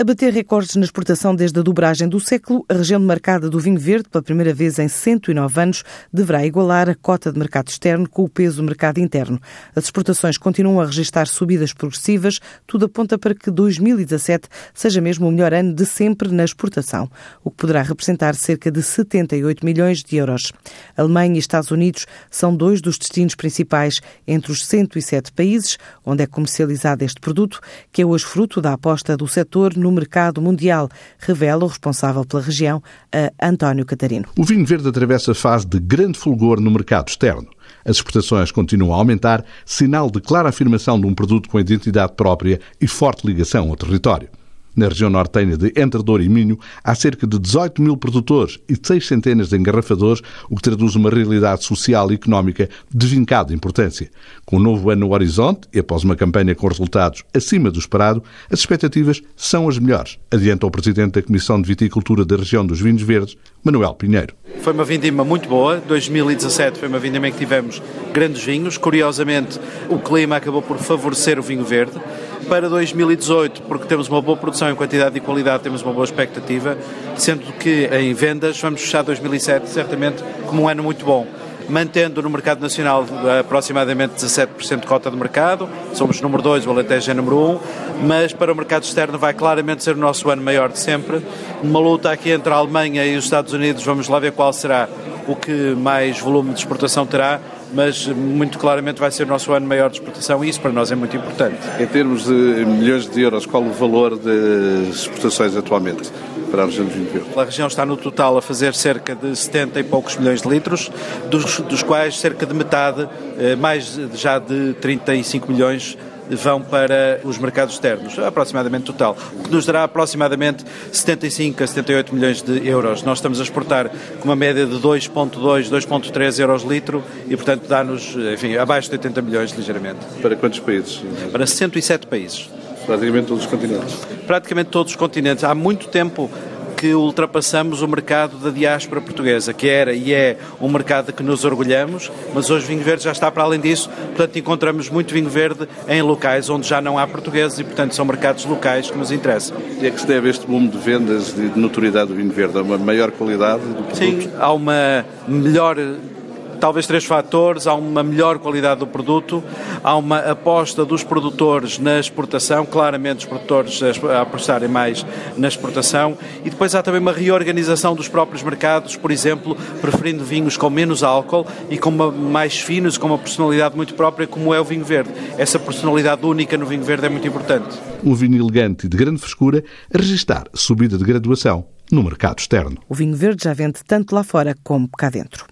A bater recordes na exportação desde a dobragem do século, a região demarcada do vinho verde, pela primeira vez em 109 anos, deverá igualar a cota de mercado externo com o peso do mercado interno. As exportações continuam a registrar subidas progressivas, tudo aponta para que 2017 seja mesmo o melhor ano de sempre na exportação, o que poderá representar cerca de 78 milhões de euros. Alemanha e Estados Unidos são dois dos destinos principais entre os 107 países onde é comercializado este produto, que é hoje fruto da aposta do setor no mercado mundial, revela o responsável pela região, António Catarino. O vinho verde atravessa a fase de grande fulgor no mercado externo. As exportações continuam a aumentar, sinal de clara afirmação de um produto com identidade própria e forte ligação ao território. Na região nortenha de Entre Douro e Minho, há cerca de 18 mil produtores e seis centenas de engarrafadores, o que traduz uma realidade social e económica de vincada importância. Com o um novo ano no horizonte e após uma campanha com resultados acima do esperado, as expectativas são as melhores, adianta o Presidente da Comissão de Viticultura da região dos Vinhos Verdes, Manuel Pinheiro. Foi uma vindima muito boa. 2017 foi uma vindima em que tivemos grandes vinhos. Curiosamente, o clima acabou por favorecer o vinho verde. Para 2018, porque temos uma boa produção em quantidade e qualidade, temos uma boa expectativa, sendo que em vendas vamos fechar 2007 certamente como um ano muito bom mantendo no mercado nacional aproximadamente 17% de cota de mercado, somos número 2, o Alentejo é número 1, um, mas para o mercado externo vai claramente ser o nosso ano maior de sempre. Uma luta aqui entre a Alemanha e os Estados Unidos, vamos lá ver qual será o que mais volume de exportação terá, mas muito claramente vai ser o nosso ano maior de exportação e isso para nós é muito importante. Em termos de milhões de euros, qual o valor das exportações atualmente? Para a região de Vinho Verde? A região está no total a fazer cerca de 70 e poucos milhões de litros, dos, dos quais cerca de metade, eh, mais já de 35 milhões, vão para os mercados externos, aproximadamente total, o que nos dará aproximadamente 75 a 78 milhões de euros. Nós estamos a exportar com uma média de 2,2, 2,3 euros litro e, portanto, dá-nos, enfim, abaixo de 80 milhões ligeiramente. Para quantos países? Para 107 países. Praticamente todos os continentes? Praticamente todos os continentes. Há muito tempo que ultrapassamos o mercado da diáspora portuguesa, que era e é um mercado que nos orgulhamos, mas hoje vinho verde já está para além disso, portanto encontramos muito vinho verde em locais onde já não há portugueses e portanto são mercados locais que nos interessam. E é que se deve este boom de vendas e de notoriedade do vinho verde? A uma maior qualidade do produto? Sim, há uma melhor talvez três fatores: há uma melhor qualidade do produto, há uma aposta dos produtores na exportação, claramente os produtores a apostarem mais na exportação, e depois há também uma reorganização dos próprios mercados, por exemplo, preferindo vinhos com menos álcool e com uma, mais finos, com uma personalidade muito própria, como é o vinho verde. Essa personalidade única no vinho verde é muito importante. Um vinho elegante e de grande frescura a registrar subida de graduação no mercado externo. O vinho verde já vende tanto lá fora como cá dentro.